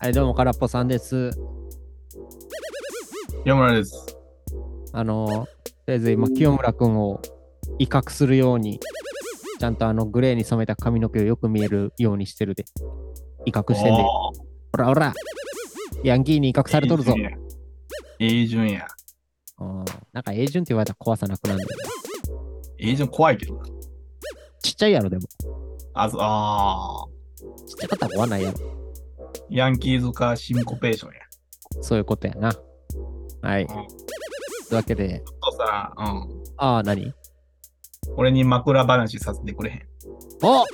はい、どうも、空っぽさんです。山村です。あの、とりあえず今、清村君を威嚇するように、ちゃんとあの、グレーに染めた髪の毛をよく見えるようにしてるで。威嚇してんで。おーほらほらヤンキーに威嚇されとるぞ。ええ順や。うんなんか、英順って言われたら怖さなくなるんだよね。ええ順怖いけどな。ちっちゃいやろ、でも。あず、あちっちゃかったら怖ないやろ。ーヤンキーズかシンコペーションや。そういうことやな。はい。とうんいうわけで、ちょっとさ、うん。ああ、何？俺に枕話させてくれへん。いお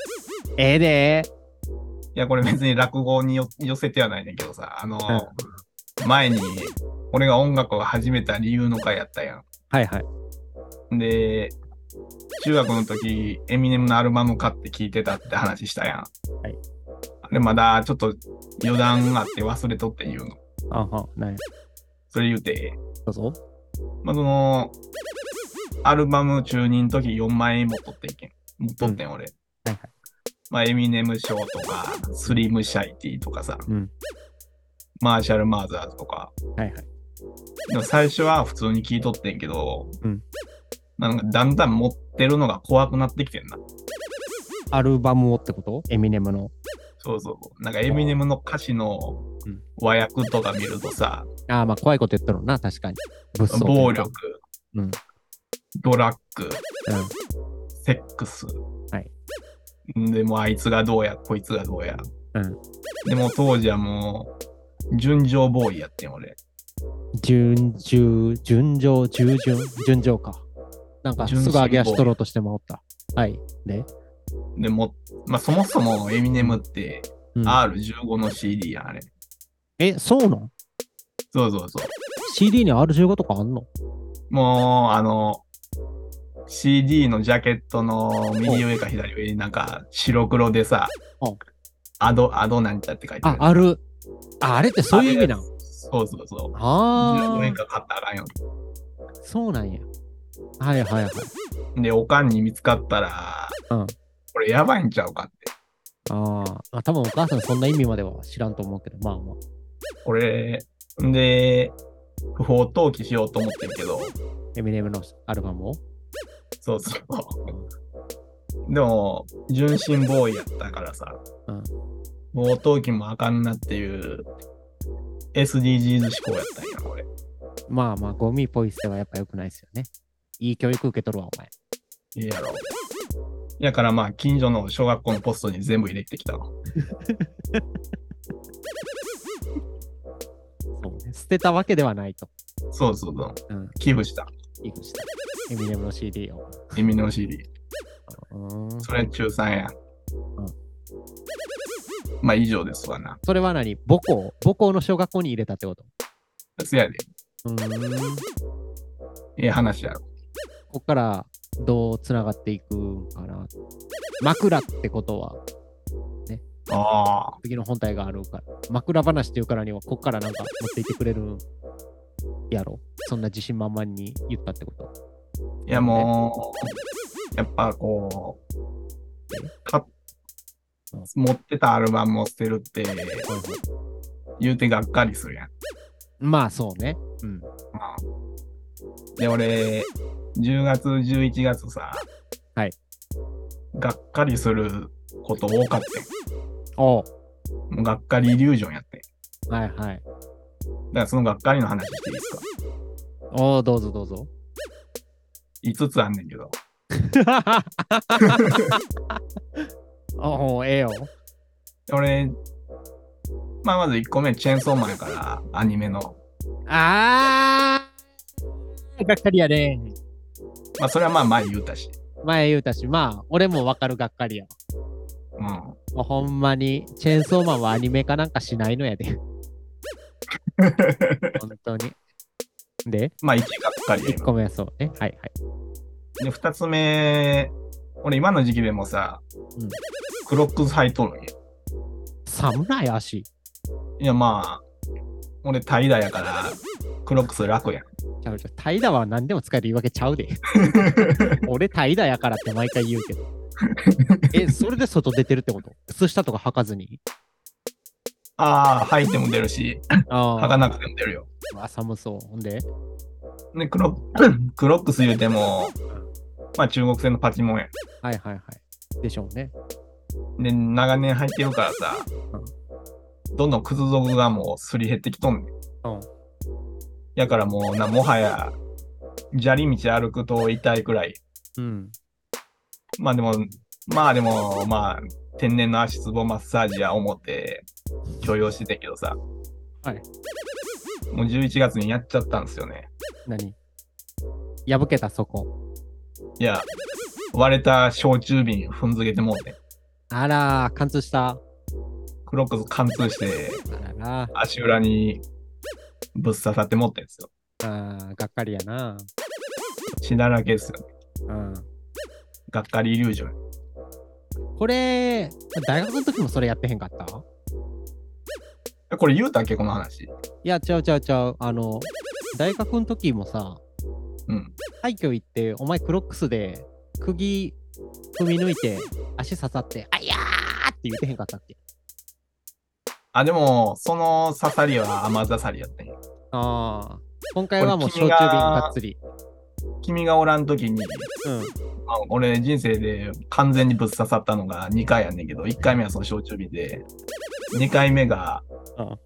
ええでや、これ別に落語によ寄せてはないねんけどさ、あの、前に俺が音楽を始めた理由の回やったやはいはい。ん。で、中学の時、エミネムのアルバム買って聴いてたって話したやん。はい。で、まだちょっと余談あって忘れとって言うの。あは、ない。それ言うて、どうぞ。まあ、その、アルバム中任の時4万円も取っていけん。持っとってん、俺。はいはい。まあ、エミネムショーとか、スリムシャイティとかさ、うん。マーシャル・マーザーズとか。はいはい。でも最初は普通に聞いとってんけど、うんなんかだんだん持ってるのが怖くなってきてんな。アルバムをってこと？エミネムの。そうそう。なんかエミネムの歌詞のうん和訳とか見るとさ、ああ、まあ怖いこと言ってるな、確かに。暴力、うん。ドラッグ、うん。セックス。はい。でもうあいつがどうや、こいつがどうや。うん。でも当時はもう、純情ボーイやってん俺。順順、順調、従順、順調か。なんか、順すぐ上げ足取ろうとしてもおった。はい。で、でも、まあそもそもエミネムってうん R15 の CD やん、あれ。え、そうなん？そうそうそう。?CD に R15 とかあんの？もう、あの、CD のジャケットの右上か左上になんか白黒でさお、アド、アドなんちゃって書いてあ、ある。あ、あれってそういう意味なん？そうそうそう。あ15円か買ったらあかんよ。あ、そうなんや。はいはいはい。で、おかんに見つかったら、うんこれやばいんちゃうかって。あーあ、多分お母さんそんな意味までは知らんと思うけど、まあまあ。これ、んで、不法投棄しようと思ってるけど、エミネムのアルバムを？そうそう。でも、純真ボーイやったからさ、うん不法投棄もあかんなっていう SDGs 思考やったんや、これ。まあまあ、ゴミポイ捨てはやっぱ良くないですよね。いい教育受け取るわ、お前。いいやろ。やからまあ、近所の小学校のポストに全部入れてきたの。そうね。捨てたわけではないと。そうそうそう。うん。寄付した。寄付した。エミネムの CD を。エミの CD。うーん。それ中3や。まあ、以上ですわな。それは何？母校？母校の小学校に入れたってこと？そやで。うーん。ええ話やろ。こっからどうつながっていくんかな。枕ってことは、ああ。次の本体があるから。枕話っていうからには、こっからなんか持っていってくれるやろ。そんな自信満々に言ったってこと。いやもう、やっぱこう、か持ってたアルバムを捨てるって言うてがっかりするやん。まあそうね。うん。うんで、俺、10月、11月さ、はい。がっかりすること多かったおうもうがっかりイリュージョンやってはいはい。からそのがっかりの話していいですか？おうどうぞどうぞ。?5 つあんねんけど。おうええよ。俺、まあまず1個目、チェーンソーマンやから、アニメの。あーがっかりやね。まあそれはまあ前言うたし。前言うたし、まあ、俺もわかるがっかりやわ。うん。もうほんまに、チェーンソーマンはアニメ化なんかしないのやで。本当に。で、まあ1がっかりや1今個目はそうね。はいはい。で、2つ目、俺今の時期でもさ、うんクロックス履いとるんや。寒ない足。いやまあ、俺怠惰やから、クロックス楽やん。ちゃうちゃう。怠惰は何でも使える言い訳ちゃうで。俺怠惰やからって毎回言うけど。え、それで外出てるってこと？靴下とか履かずに？ああ、履いても出るし、あ履かなくても出るよ。あ、寒そう。ほんで？で、クロ クロックス言うても、まあ中国製のパチモンや。はいはいはい。でしょうね。で、長年履いてるからさ、どんどん靴底がもうすり減ってきとんねん。うん。やからもうな、もはや、砂利道歩くと痛いくらい。うん。まあでも、まあでも、まあ、天然の足つぼマッサージや思って許容してたけどさ。はい。もう11月にやっちゃったんですよね。何？破けたそこ。いや、割れた焼酎瓶踏んづけてもうて、あらー、貫通した。クロックス貫通して。足裏にぶっ刺さってもってんですよ。あーがっかりやな。血だらけですよ。うん。がっかりイリュージョン。これ、大学の時もそれやってへんかった？えこれ言うたっけ？この話。いや、ちゃうちゃうちゃう。あの、大学の時もさ、うん。廃墟行って、お前クロックスで釘踏み抜いて、足刺さって、あいやーって言ってへんかったっけ？あ、でも、その刺さりは甘刺さりやったんや。ああ。今回はもう焼酎瓶がっつり。君がおらん時に、うん。あ俺人生で完全にぶっ刺さったのが2回やんねんけど、1回目はその焼酎瓶で、2回目がうん。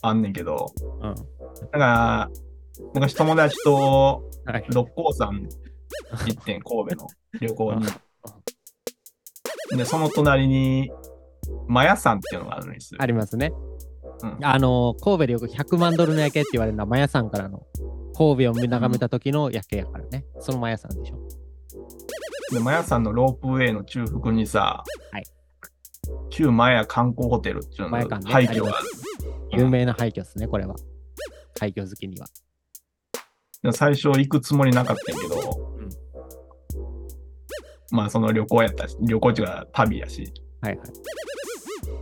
あんねんけど、うん。だから、昔友達とはい。六甲山行ってん、神戸の旅行に。で、その隣に、マヤ山っていうのがあるんですよあ。りますね。うんあの、神戸でよく100万ドルの夜景って言われるのは、マヤ山からの神戸を眺めた時の夜景やからね。そのマヤ山でしょ。で、マヤ山のロープウェイの中腹にさ、はい旧マヤ観光ホテルっていうの廃墟がある。有名な廃墟ですね、これは。廃墟好きには。で最初行くつもりなかったけど、うんまあその旅行やったし、旅行っていうか旅やし、はいはい。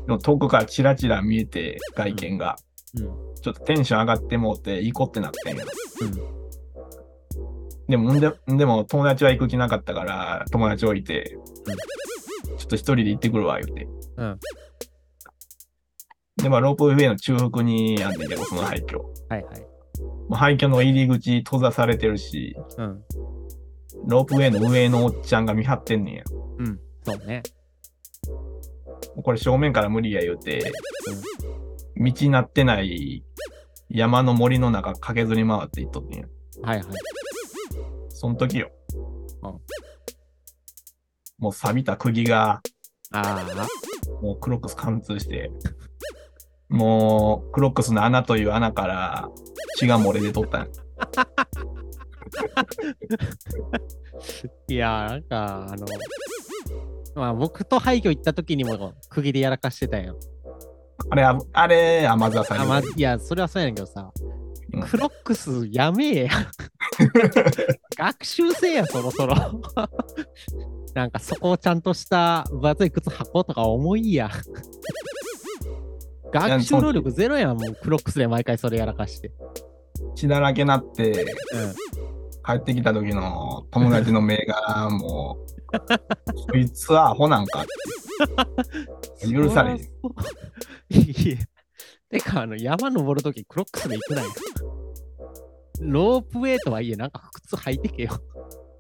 でも遠くからチラチラ見えて外見が、うん。ちょっとテンション上がってもうて行こうってなってんや。うん。でも、んで、んでも友達は行く気なかったから、友達置いて、ちょっと一人で行ってくるわ、言うて。うん。で、まあロープウェイの中腹にあんねんけど、その廃墟。はいはい。もう廃墟の入り口閉ざされてるし、うん。ロープウェイの上のおっちゃんが見張ってんねんや。うん。そうね。これ正面から無理や言うて、道になってない山の森の中駆けずり回って行っとってんや。はいはい。その時よ。うんもう錆びた釘が、あもうクロックス貫通して、もうクロックスの穴という穴から血が漏れ出とったんや。あ。いやー、なんか、あの、まあ僕と廃墟行った時にも釘でやらかしてたやん。あれ、ああれ、甘ざさあ、り。ま、いや、それはそうやねんけどさ、うんクロックスやめえや。学習せえや、そろそろ。なんかそこをちゃんとした分厚い靴履こうとか思いや。学習能力ゼロやん、もうクロックスで毎回それやらかして。血だらけなって、うん。帰ってきた時の友達の目が、もう、こいつはアホなんか って。許されへん。いや。てか、あの、山登るときクロックスで行くなよ。ロープウェイとはいえ、なんか靴履いてけよ。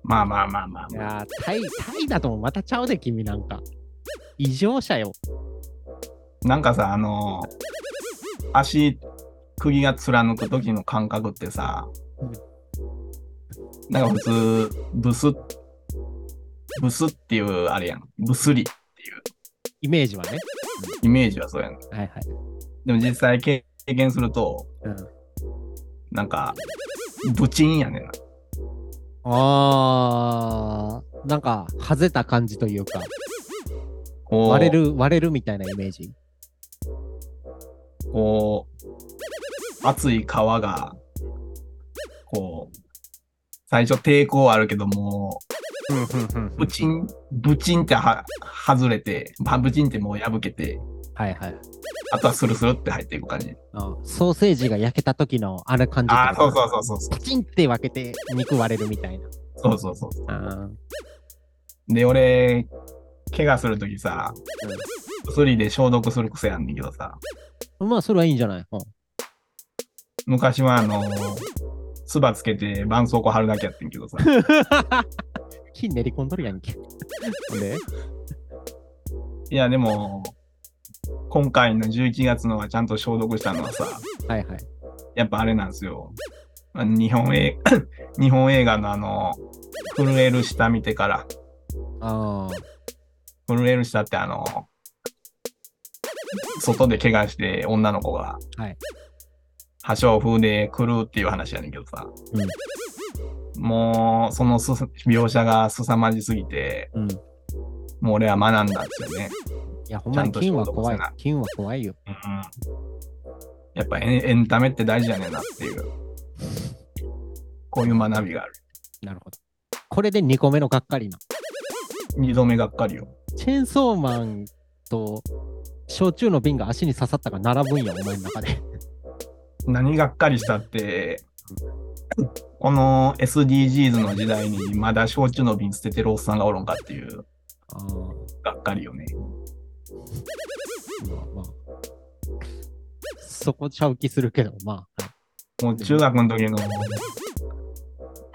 まあまあまあまあい。やー、タイ、タイだともまたちゃうで、君なんか。異常者よ。なんかさ、あの足、釘が貫く時の感覚ってさ、うんなんか普通、ブス、ブスっていうあれやん。ブスリっていうイメージはね。イメージはそうやん。はいはい。でも実際経験すると、うん。なんか、ブチンやねんな。あー、なんか、はぜた感じというか、割れる、割れるみたいなイメージ？こう、熱い皮が、こう、最初抵抗あるけども、うんうんうんブチン、ブチンっては外れて、まあブチンってもう破けて、はいはい。あとはスルスルって入っていく感じ。あソーセージが焼けた時のあの感じ。ああ、そうそうそうそうそう。パチンって分けて肉割れるみたいな。そうそうそう。あで、俺、怪我するときさ、薬で消毒する癖やんねんけどさ、まあ、それはいいんじゃない、うん、昔はあのつばつけて絆創膏貼るだけやってんけどさ、金練り込んどるやんけ。で？いやでも、今回の11月のはちゃんと消毒したのはさ、はいはい。やっぱあれなんですよ。日本映 日本映画のあの、震える下見てから、ああ。震える下ってあの、外で怪我して女の子が、はい破傷風で狂うっていう話やねんけどさ、もう、そのす描写が凄まじすぎて、うん。もう俺は学んだんですよね。いや、ほんまに金は怖い。金は怖いよ。うんやっぱエンエンタメって大事やねんなっていう、こういう学びがある。なるほど。これで2個目のがっかりな。二度目がっかりよ。チェーンソーマンと焼酎の瓶が足に刺さったが並ぶんや、お前の中で。何がっかりしたって、この SDGs の時代にまだ焼酎の瓶捨ててるおっさんがおるんかっていう。がっかりよね。まあまあ。そこちゃう気するけど、まあ。はいもう中学の時の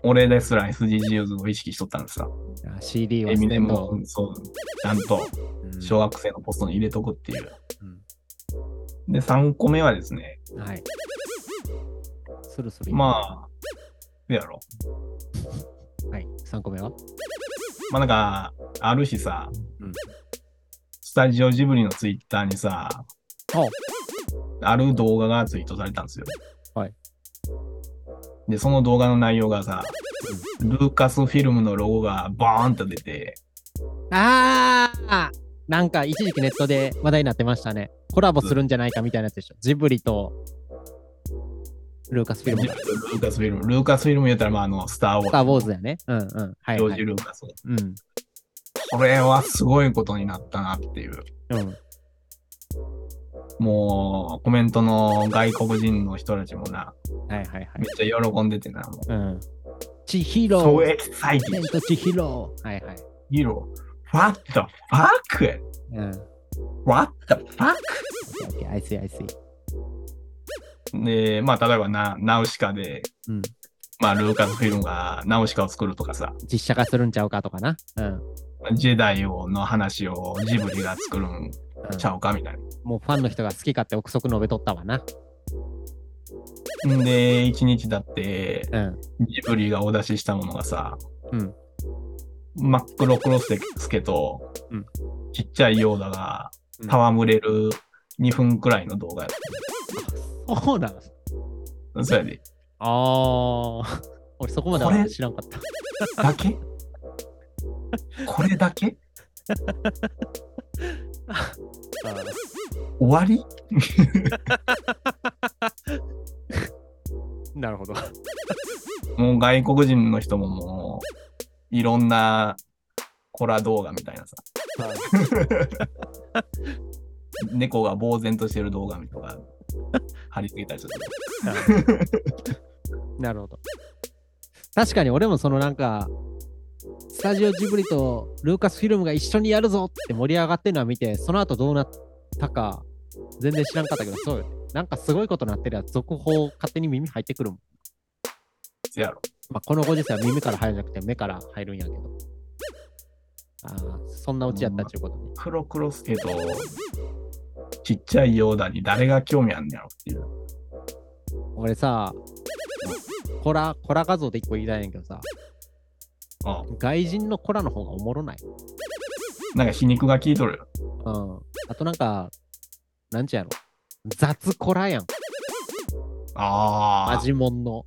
俺ですら SDGs を意識しとったんですさ。CD はエミネも、そう、ちゃんとうん小学生のポストに入れとくっていう。うで、3個目はですね、んはい。スルスル。まあ、どうやろあ。はい。3個目は？まあなんか、ある日さ、うんスタジオジブリのツイッターにさ、おある動画がツイートされたんですよ。はい。で、その動画の内容がさ、ルーカスフィルムのロゴがバーンと出て、ああなんか一時期ネットで話題になってましたね。コラボするんじゃないかみたいなやつでしょ。ジブリとルーカスフィルムが。ルーカスフィルム、ルーカスフィルム言ったら、まあ、あの、スター・ウォーズ。スター・ウォーズやね。うんうん。はい、ジョージ・はい。ルーカス。うん。これはすごいことになったなっていう。うん。もう、コメントの外国人の人たちもな、はいはいはいめ。っちゃ喜んでてな、もう。うん。チヒロー。excited! テントチヒロー。はいはい。Hero! What the fuck? うん。What the fuck? OK, I see, I see. で、まあ、例えばな、ナウシカで、うんまあ、ルーカスフィルムがナウシカを作るとかさ、実写化するんちゃうかとかな。うん。ジェダイをの話をジブリが作るんうんちゃうかみたいもうファンの人が好き勝手憶測述べとったわな。な。んで、一日だって、うん。ジブリがお出ししたものがさ、うん。真っ黒クロスケと、うんちっちゃいヨーダがうん戯れる2分くらいの動画やっそうなのた。そやで。ああ。俺そこまで知らんかった。だけ？これだけ？あ終わり？ーなるほど。もう外国人の人ももう、いろんなコラ動画みたいなさ、猫が呆然としてる動画みたいなのが貼り付けたりする。なるほど。確かに俺もそのなんか、スタジオジブリとルーカスフィルムが一緒にやるぞって盛り上がってるのは見て、その後どうなったか全然知らんかったけど、そうよね。なんかすごいことなってるやつ、続報勝手に耳入ってくるもん。せやろ。まあ、このご時世は耳から入るんじゃなくて目から入るんやけど。ああ、そんなオチやったっちゅうことね。黒クロスケとちっちゃいヨーダに誰が興味あんねやろっていう。俺さ、コラ、コラ画像で一個言いたいねんけどさ、あ外人のコラの方がおもろない。なんか皮肉が効いとるよ。うん。あとなんか、なんちゅうやろ。雑コラやん。あ味もんの。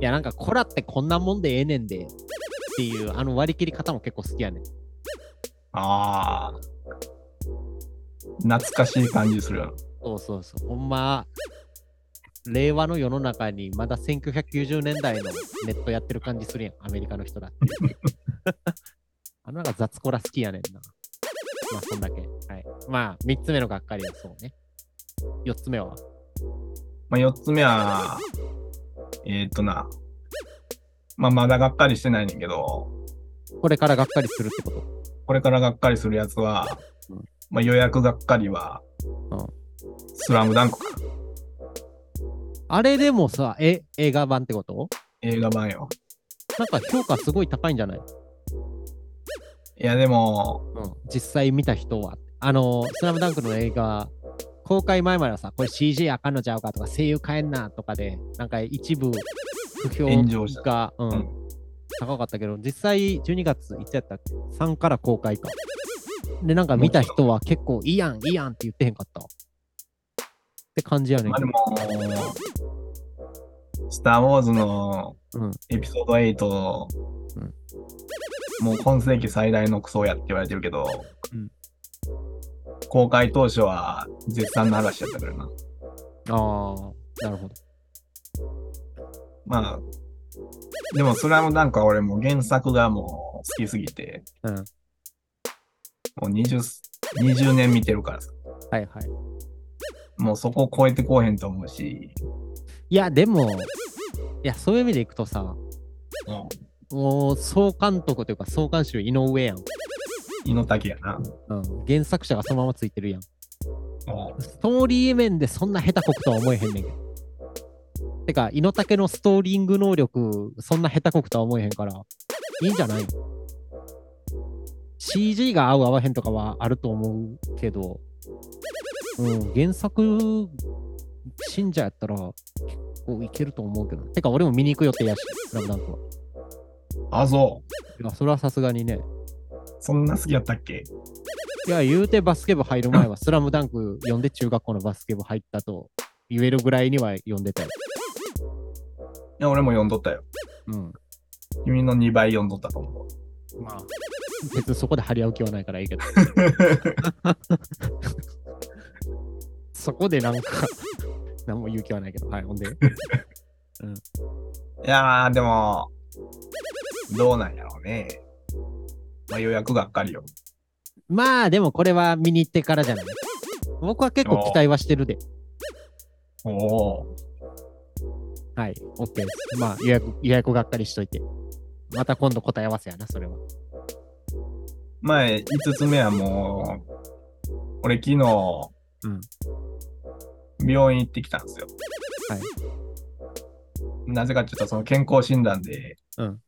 いや、なんかコラってこんなもんでええねんで。っていう、あの割り切り方も結構好きやねん。あ。ああ。懐かしい感じするよ。そうそうそう。ほんま、令和の世の中にまだ1990年代のネットやってる感じするやん。アメリカの人だって。あのなんか雑コラ好きやねんな。まあ、そんだけ。はい。まあ、3つ目のがっかりはそうね。4つ目は？まあ、4つ目は、えーっとな、まあ、まだがっかりしてないねんけど、これからがっかりするってこと？これからがっかりするやつは、うんまあ、予約がっかりは、うんスラムダンクかな。あれでもさ、え、映画版ってこと？映画版よ。なんか評価すごい高いんじゃない？いや、でも、うん。実際見た人は。あの、スラムダンクの映画、公開前まではさ、これ CG あかんのちゃうかとか、声優変えんなとかで、なんか一部不炎上した評が、うんうん高かったけど、実際12月いつやったっけ ?3 から公開か。で、なんか見た人は結構いいやん、いいやんって言ってへんかった？って感じやねんまあで。も、スター・ウォーズのうんエピソード8、うんもう今世紀最大のクソやって言われてるけど、うん公開当初は絶賛の嵐やったからな。ああ、なるほど。まあ、でもスラムダンクは俺もう原作がもう好きすぎて、うん。もう 20, 20年見てるからさ。はいはい。もうそこを超えてこうへんと思うし、いや、でも、いや、そういう意味でいくとさ、うん、もう総監督というか総監修井上やん。井の丈やな。うん。原作者がそのままついてるやん。うんストーリー面でそんな下手こくとは思えへんねんけど。てか、猪竹のストーリング能力、そんな下手こくとは思えへんから、いいんじゃない ?CG が合う合わへんとかはあると思うけど、うん、原作信者やったら結構いけると思うけど。てか、俺も見に行く予定やし、スラムダンクは。あ、そう。いや、それはさすがにね。そんな好きやったっけ？いや、言うてバスケ部入る前は、スラムダンク読んで中学校のバスケ部入ったと言えるぐらいには読んでたよ。いや、俺も読んどったよ。うん。君の2倍読んどったと思う。まあ、別にそこで張り合う気はないからいいけど。そこでなんか、何も言う気はないけど。はい、ほんで。いやー、でも、どうなんやろうね。まあ予約がっかりよ。まあ、でもこれは見に行ってからじゃない。僕は結構期待はしてるで。おおはい、OK です。まあ、予約、予約がっかりしといて。また今度答え合わせやな、それは。前、5つ目はもう、俺昨日、うん病院行ってきたんですよ。はい。なぜかって言ったら、その健康診断で、うん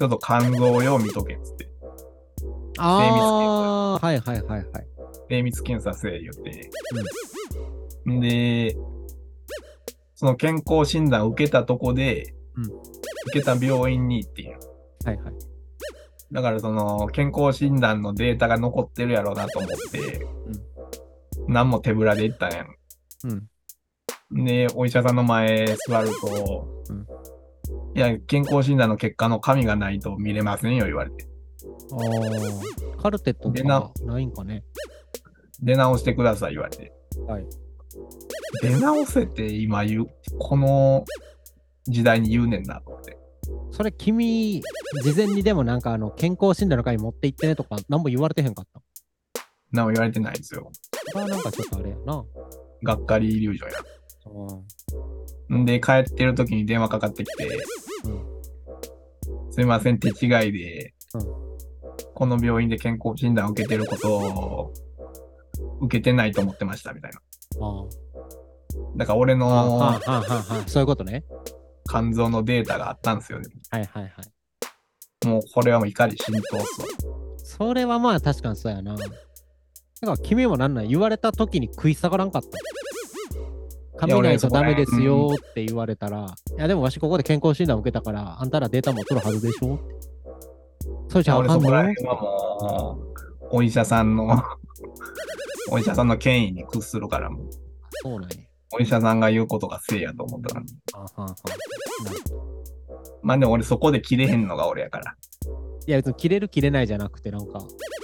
ちょっと肝臓をよう見とけっつって、ああ、はいはいはいはい。精密検査せえ言って、んで、その健康診断受けたとこで、うん受けた病院に行ってんよはいはい。だからその健康診断のデータが残ってるやろうなと思って、何も手ぶらで行ったんやん。うん。で、お医者さんの前座ると、うんいや、健康診断の結果の紙がないと見れませんよ、言われて。ああ、カルテットとでなかないんかね。出直してください、言われて。はい。出直せって今言う、この時代に言うねんな、と思って。それ君、事前にでもなんかあの健康診断の会持って行ってねとか何も言われてへんかった。何も言われてないんですよ。それはなんかちょっとあれやな。がっかりイリュージョンや。うんんで、帰ってる時に電話かかってきて、すいません、手違いで、うんこの病院で健康診断を受けてることを受けてないと思ってました、みたいな。あだから俺のあ、はあ、はあ、はあ、そういうことね。肝臓のデータがあったんですよね。はいはいはい。もうこれはもう怒り浸透っすわ。それはまあ確かにそうやな。だから君もなんなん言われた時に食い下がらんかった。紙ないとダメですよって言われたら、いやでもわしここで健康診断受けたから、あんたらデータ持っとるはずでしょ。それじゃあ俺かんの？そこら辺はもう、お医者さんの、お医者さんの権威に屈するから、もうそうなんや。お医者さんが言うことがせいやと思ったら。あはんはんなるほどまあでも俺そこで切れへんのが俺やから。いや別に切れる切れないじゃなくて、なんか、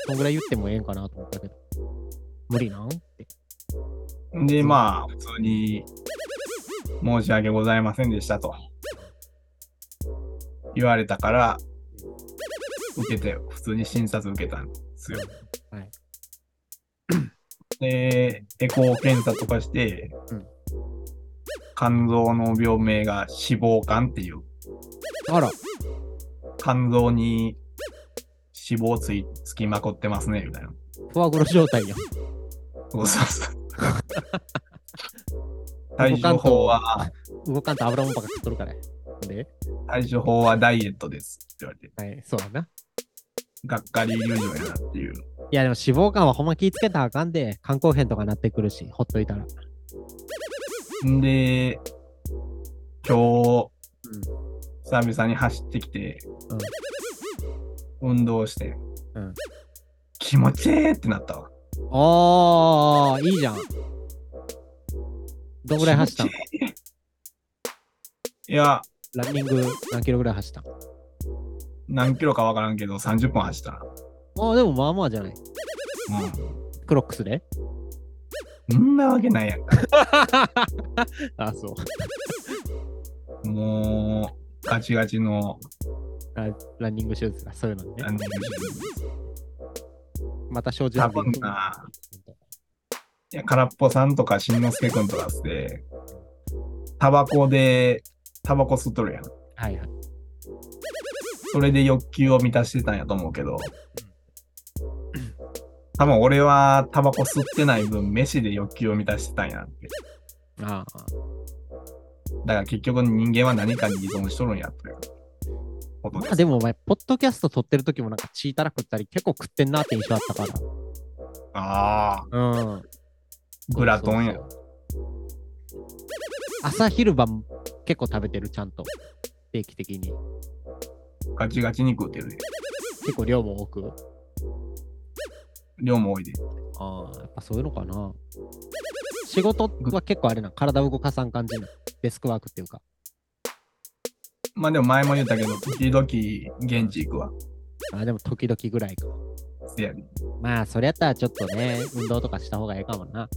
そんぐらい言ってもええんかなと思ったけど。無理なんって。で、まあ、普通に、申し訳ございませんでしたと。言われたから、受けて、普通に診察受けたんですよ。はい。で、エコー検査とかして、うん肝臓の病名が脂肪肝っていう、あら、肝臓に脂肪ついつきまくってますね、みたいな。フォアグロ状態やん。そうそうそう。対処法は、動かんと油もんばっか食っとるからや。で、対処法はダイエットですって言われて、はい、そうだな。がっかり友情やなっていう。いや、でも脂肪肝はほんま気ぃつけたらあかんで、肝硬変とかなってくるし、ほっといたら。んで、今日、うん。久々に走ってきて、運動して、うん気持ちいいってなったわ。ああ、いいじゃん。どんぐらい走ったん？気持ちいや、ランニング何キロぐらい走ったん？何キロかわからんけど、30分走ったな。ああ、でもまあまあじゃない。うクロックスで？ん。そんなわけないやんか。あそう。もう、ガチガチのあランニングシューズがそういうのねラ。ンニングシューズまた正直多分な、いや、空っぽさんとか、しんのすけくんとかって、タバコで、タバコ吸っとるやん。はいはい。それで欲求を満たしてたんやと思うけど、多分俺はタバコ吸ってない分、飯で欲求を満たしてたんやって。ああ。だから結局人間は何かに依存しとるんやということです。まあでもお前、ポッドキャスト撮ってる時もなんかチータラ食ったり結構食ってんなって印象あったかああ、ら。うん。グラトンや朝昼晩結構食べてる、ちゃんと。定期的に。ガチガチに食うてるで。結構量も多く。量も多いで。ああ、やっぱそういうのかな。仕事は結構あれな、体動かさん感じのデスクワークっていうか。まあでも前も言ったけど、時々現地行くわ。ああ、でも時々ぐらいか。せやで。まあ、それやったらちょっとね、運動とかした方がいいかもな。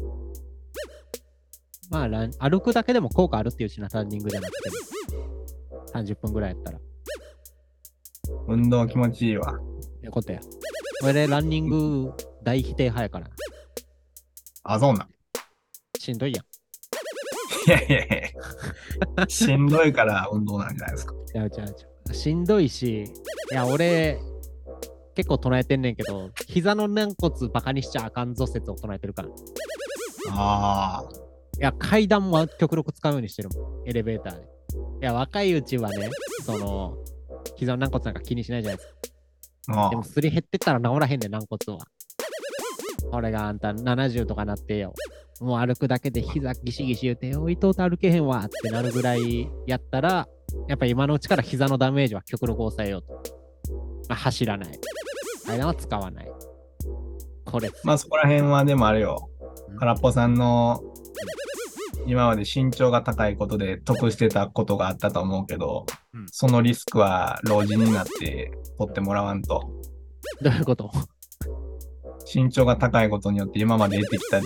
まあラン、歩くだけでも効果あるっていうしな、ランニングじゃなくても。30分ぐらいやったら。運動気持ちいいわ。いうことや。俺、ランニング大否定派やから。あ、そうなん。しんどいやん。いやいやいや。しんどいから運動なんじゃないですか。ちゃうちゃうちゃう。しんどいし、いや、俺、結構唱えてんねんけど、膝の軟骨バカにしちゃあかんぞ説を唱えてるから。いああ。や、階段も極力使うようにしてるもん。エレベーターで。いや、若いうちはね、その、膝の軟骨なんか気にしないじゃないですか。あでも、すり減ってったら治らへんねん、軟骨は。俺があんた70とかなってよ。もう歩くだけで膝ギシギシ言うて、おいとうと歩けへんわってなるぐらいやったら、やっぱ今のうちから膝のダメージは極力抑えようと。まあ、走らない。階段は使わない。これ。まあそこら辺はでもあれようん。空っぽさんの今まで身長が高いことで得してたことがあったと思うけど、うんそのリスクは老人になって取ってもらわんと。どういうこと？身長が高いことによって今まで得てきた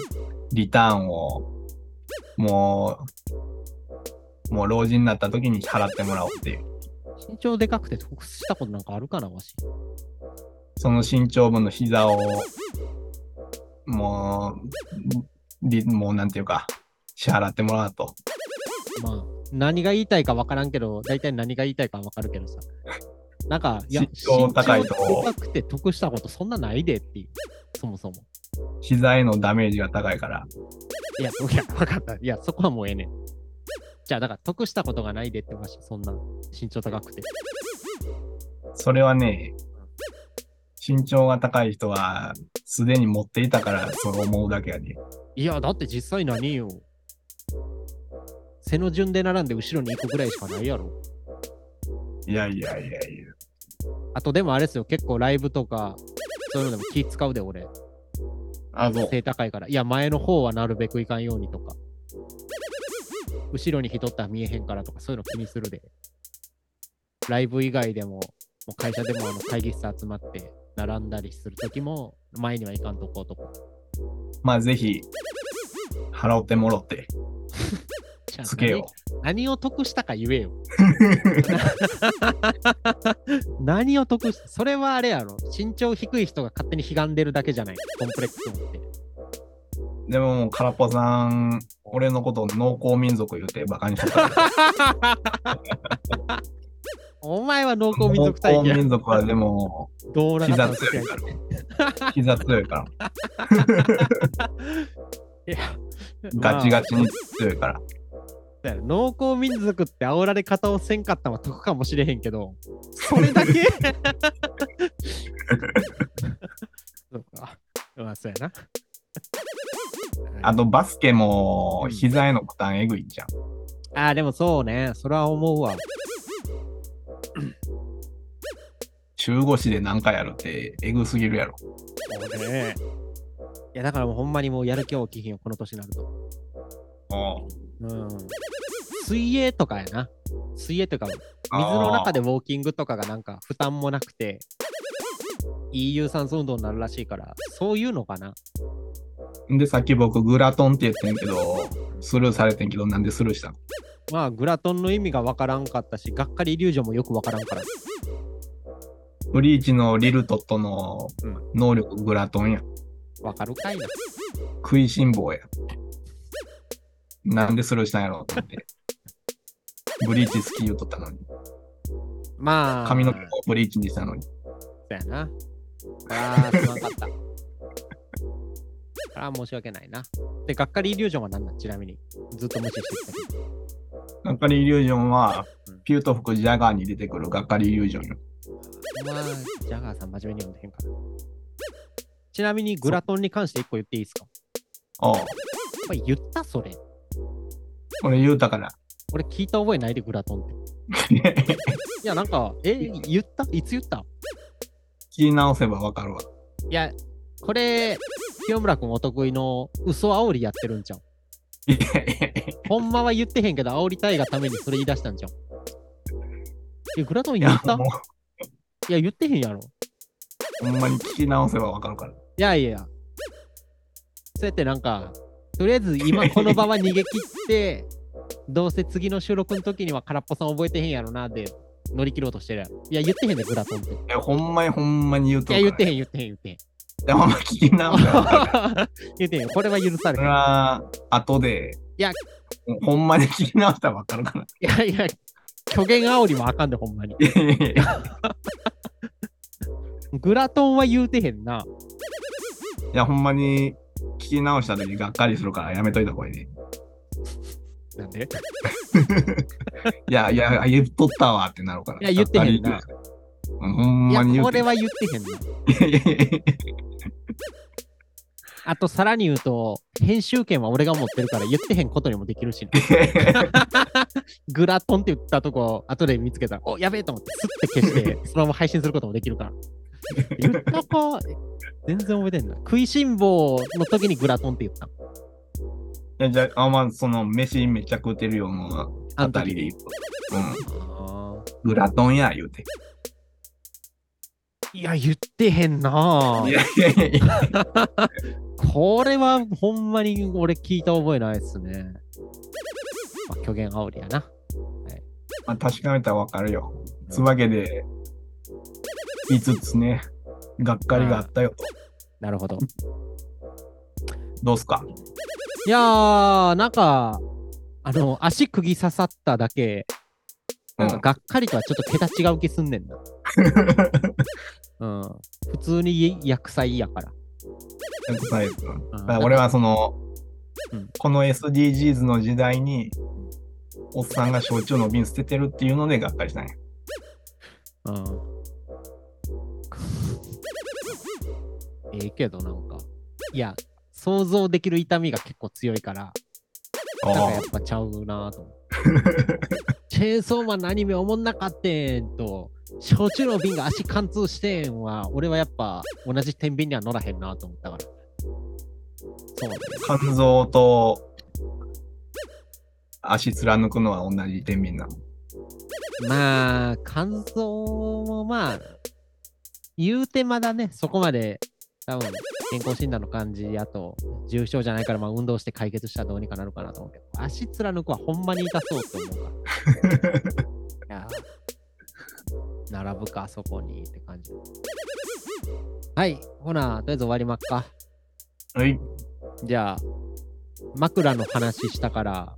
リターンをもう、もう老人になった時に払ってもらおうっていう。身長でかくて得したことなんかあるかな、わし？その身長分の膝を、もう、りもうなんていうか、支払ってもらうと。まあ、何が言いたいか分からんけど、大体何が言いたいか分かるけどさ。なんか、いや、身長高いと高くて得したことそんなないでっていう。そもそも。膝へのダメージが高いから。いや、いや、分かった。いや、そこはもうええねん。じゃあ、だから得したことがないでってわし、そんな身長高くて。それはね、身長が高い人は、すでに持っていたから、そう思うだけやで。いや、だって実際何よ。背の順で並んで後ろに行くぐらいしかないやろ。いやいやいやいや。あとでもあれですよ、結構ライブとか、そういうのでも気使うで、俺。あ、そう。背高いから。いや、前の方はなるべくいかんようにとか。後ろに人ったら見えへんからとか、そういうの気にするで。ライブ以外でも、もう会社でもあの会議室集まって並んだりするときも、前には行かんとこうとか。まあぜひ、払ってもろって、つけよ何何を得したか言えよ。何を得したそれはあれやろ。身長低い人が勝手に悲願でるだけじゃない。コンプレックス持って。う。でももう、空っぽさん、俺のことを農耕民族言うてバカにしとった。お前は農耕民農耕族体験。民族はでも、どうなかった膝の強いから。膝強いから。いや、ガチガチに強いから。農耕民族って煽られ方をせんかったのは得かもしれへんけど、それだけ？そうか。まあ、そうやな。あとバスケもうん膝への負担えぐいじゃん。あー、でもそうね。それは思うわ。中腰で何回やるってえぐすぎるやろ。そうね。いや、だからもうほんまにもうやる気は起きひんよ、この年になると。おうん。水泳とかやな。水泳とか、水の中でウォーキングとかがなんか負担もなくて、いい有酸素運動になるらしいから、そういうのかな。で、さっき僕グラトンって言ってんけど、スルーされてんけど、なんでスルーしたの？まあ、グラトンの意味がわからんかったし、がっかりイリュージョンもよくわからんから。ブリーチのリルトットのうん能力グラトンや。わかるかいな。食いしん坊や。なんでスルーしたんやろうと思って。ブリーチ好き言うとったのに。まあ、髪の毛をブリーチにしたのに。そうやな。ああ、すまんかった。ああ、申し訳ないな。で、がっかりイリュージョンは何なん？ちなみに。ずっと無視してきた。がっかりイリュージョンはうん、ピュート服ジャガーに出てくるがっかりイリュージョンよ。まあ、ジャガーさん真面目に読んでへんから。ちなみにグラトンに関して一個言っていいですか？おうやっぱり言ったそれ。これ言うたから。俺聞いた覚えないでグラトンって。いや、なんか、え、言った？いつ言った？聞き直せばわかるわ。いや、これ、清村君お得意の嘘煽りやってるんじゃん。いやいやいやほんまは言ってへんけど、煽りたいがためにそれ言い出したんじゃん。え、グラトンい言った？いや、言ってへんやろ。う、ほんまに聞き直せばわかるから。いやいや。そうやってなんか、とりあえず今この場は逃げ切って、どうせ次の収録の時には空っぽさん覚えてへんやろなで乗り切ろうとしてる。いや、言ってへんで、グラトンって。いえ、ほんまにほんまに言うとや、るから言ってへん、言ってへん、言ってへん。でほんま聞き直せばわかるから。言ってへん。これは許されへん。は、後で、いや、ほんまに聞き直したらわかるから。いやいや、虚言煽りもあかんで、ほんまに。いやいやいや グラトンは言うてへんな。いや、ほんまに聞き直した時がっかりするからやめといた方がいいね。なんで？いやいや、言っとったわってなるから。いや言ってへんなほんいやまに、言ってこれは言ってへんな。いやいやいやいあと、さらに言うと、編集権は俺が持ってるから言ってへんことにもできるしグラトンって言ったとこ、後で見つけたら、おやべえと思って、スッて消して、そのまま配信することもできるから。言ったか、全然覚えてんな。食いしん坊の時にグラトンって言った。いやじゃあ、あまあ、その、飯めっちゃ食うてるようなあたりで言うと。うん。あグラトンや、言うて。ーいや、言ってへんなぁいやいやいや。これはほんまに俺聞いた覚えないっすね。まあ、虚言煽りやな。まあ、確かめたらわかるよ。つわけで、5つね、がっかりがあったよと。なるほど。どうすか？いやー、なんか、あの、足釘刺さっただけ、なんかがっかりとはちょっと桁違う気すんねんな。うん。普通に薬剤やから。薬剤ですうんだから俺はその、うんこの SDGs の時代に、おっさんが焼酎の瓶捨ててるっていうのでがっかりしたんや。うん。ええけどなんか、いや、想像できる痛みが結構強いから、なんかやっぱちゃうなと思って。チェーンソーマンのアニメおもんなかってんと、焼酎の瓶が足貫通してんは、俺はやっぱ同じ天秤には乗らへんなと思ったから。そうね。肝臓と足貫くのは同じ天秤なの？まあ、肝臓もまあ、言うてまだね、そこまで、多分健康診断の感じやと、重症じゃないから、まあ運動して解決したらどうにかなるかなと思うけど、足貫くはほんまに痛そうって思うから。並ぶか、そこにって感じ。はい、ほな、とりあえず終わりまっか。はい。じゃあ、枕の話したから、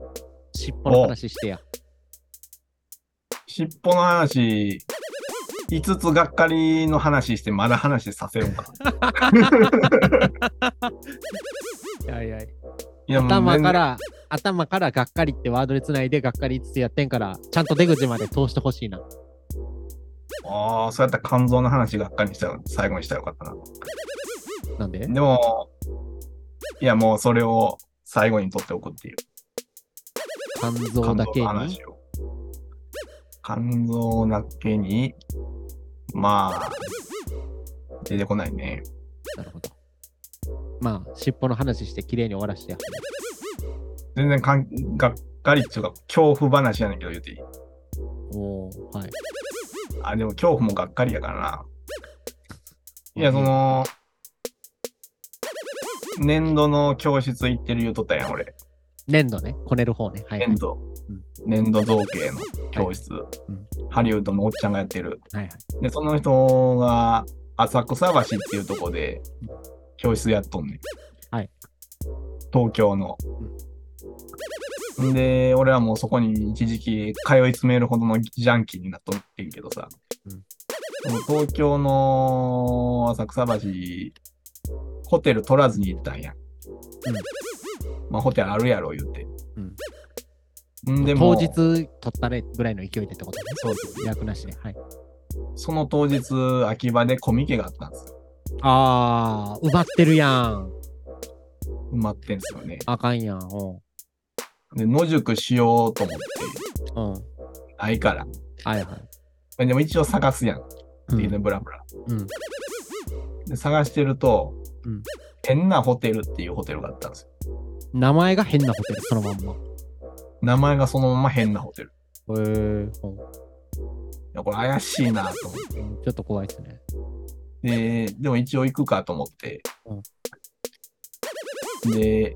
尻尾の話してや。尻尾の話、い5つがっかりの話して、まだ話させるんか。いやいや、いや頭から、頭からがっかりってワードでつないでがっかり5つやってんから、ちゃんと出口まで通してほしいな。ああ、そうやったら肝臓の話がっかりしたら最後にしたらよかったな。なんで？でも、いやもうそれを最後に取っておくっていう。肝臓だけに？肝臓だけに、まあ、出てこないね。なるほど。まあ、尻尾の話して綺麗に終わらしてや。全然かんがっかりっていうか、恐怖話やねんけど言うていい？おーはい。あ、でも恐怖もがっかりやからな。いや、その、年度の教室行ってる言うとったやん、俺。粘土ね。こねる方ね。はい、はい年。度うん。年度造形の教室、うんハリウッドのおっちゃんがやってる。はいはい。で、その人が浅草橋っていうとこで教室やっとんねん。はい。東京の。んで、俺はもうそこに一時期通い詰めるほどのジャンキーになっとってんけどさ。うん東京の浅草橋、ホテル取らずに行ったんや。まあホテルあるやろ言うて。んでも当日取ったねぐらいの勢いでってこと？ね。そうそう予約なしで。はい。その当日、秋葉でコミケがあったんですよ。あー、埋まってるやん。埋まってんすよね。あかんやん。うで、野宿しようと思って、ん。うん。ないから。はいはい。でも一応探すやん。っていうね、うんブラブラ。うん。で、探してると、うん変なホテルっていうホテルがあったんですよ。名前が変なホテル、そのまんま。名前がそのまま変なホテル。へえー。いや、これ怪しいなと思って。うんちょっと怖いですね。で、でも一応行くかと思って。で、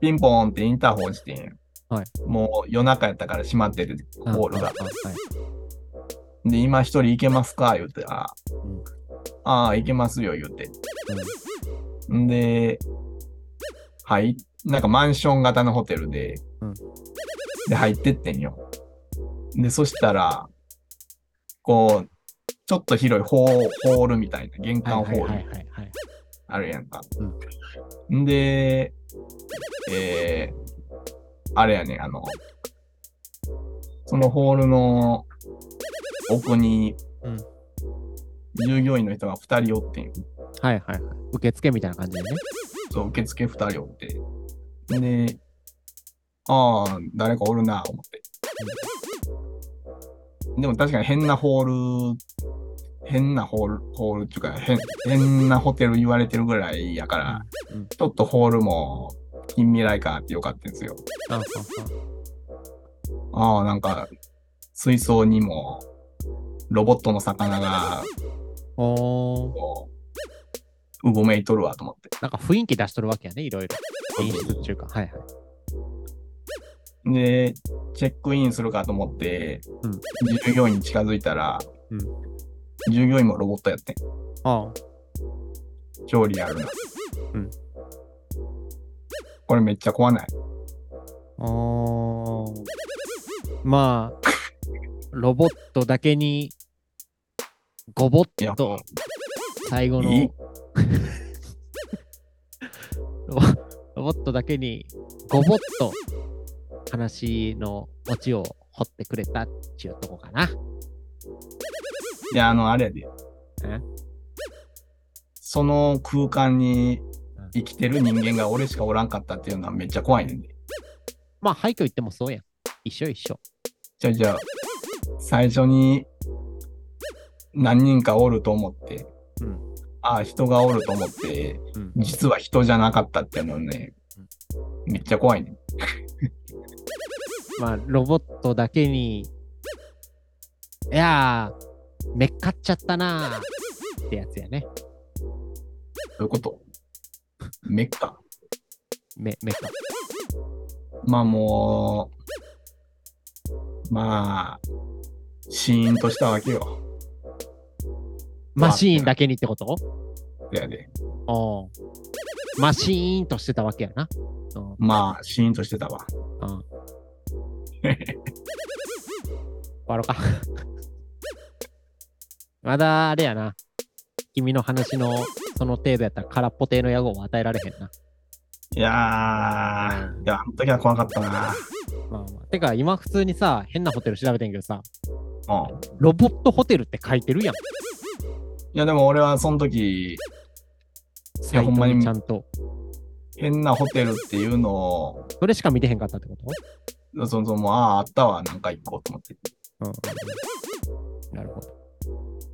ピンポーンってインターホンしてんやはいもう夜中やったから閉まってるあホールが。ああはい。で、今一人行けますか？言うて、あうんあー、行けますよ、言うて。んで、はい、なんかマンション型のホテルで、うんで、入ってってんよ。で、そしたら、こう、ちょっと広いホーホールみたいな、玄うん。関ホール。あるやんか。んで、えー、あれやね、あの、そのホールの奥にうん、従業員の人が2人おってん。はいはいはい。受付みたいな感じでね。そう、受付2人おって。で、ああ、誰かおるな、思って。でも確かに変なホール、変なホール、ホールっていうか、変変なホテル言われてるぐらいやから、うんうんちょっとホールも近未来感あってよかったんですよ。ああなんか、水槽にも、ロボットの魚が、あおう、うごめいとるわと思って。なんか雰囲気出しとるわけやね、いろいろ。演出っていうか。はいはい。で、チェックインするかと思って、うん従業員に近づいたら、うん従業員もロボットやってん。あ超リアルな。うんこれめっちゃ怖ない？あ。まあ、ロボットだけに、ごぼっいや、と最後のロボットだけにごぼっと話のオチを掘ってくれたっちゅうとこかな。いや、あの、あれやでえ？その空間に生きてる人間が俺しかおらんかったっていうのはめっちゃ怖いねんで。まあ、廃墟行ってもそうやん。一緒一緒。じゃあじゃあ、最初に何人かおると思って、うんああ、人がおると思って、うん。実は人じゃなかったっていうのね、めっちゃ怖いね。まあ、ロボットだけに、いやー、めっかっちゃったなーってやつやね。どういうこと？メッカ。め、めっか。まあもう、まあ、シーンとしたわけよ。マシーンだけにってこと？やで。おマシーンとしてたわけやな。うん。まあ、シーンとしてたわ。うん。終わろうか。まだあれやな。君の話のその程度やったら空っぽ亭の野号を与えられへんな。いやー、いや、あの時は怖かったな。まあまあ、てか今普通にさ、変なホテル調べてんけどさ、うん。ロボットホテルって書いてるやん。いや、でも俺はその時、サイトほんまににちゃんと。変なホテルっていうのを、それしか見てへんかったってこと？そのそのもう、ああ、あったわ、なんか行こうと思って。うん。なるほど。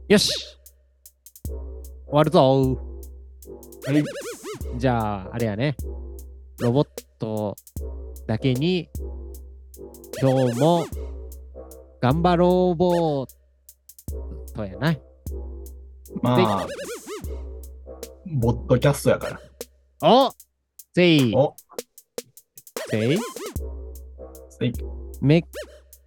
よし終わるぞはい。じゃあ、あれやね。ロボットだけに、今日も頑張ろうボーとやな。まあ、ボットキャストやから。おせいおせいせいめ、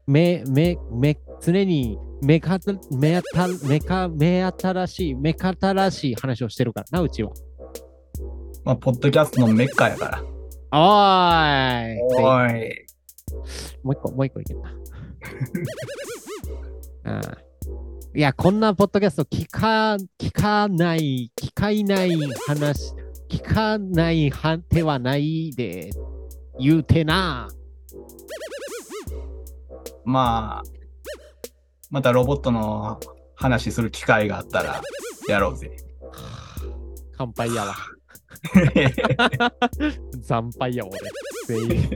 め、め、め、常にめかた、めあた、めか、め新しい、めかたらしい話をしてるからな、うちは。まあ、ポッドキャストのメッカやから。おーいおい。もう一個、もう一個いけた。ああいや、こんなポッドキャスト聞か、聞かない、聞かいない話、聞かない判定はないで、言うてな。まあ、またロボットの話する機会があったら、やろうぜ。乾杯やわ。惨敗やわ、俺。全員。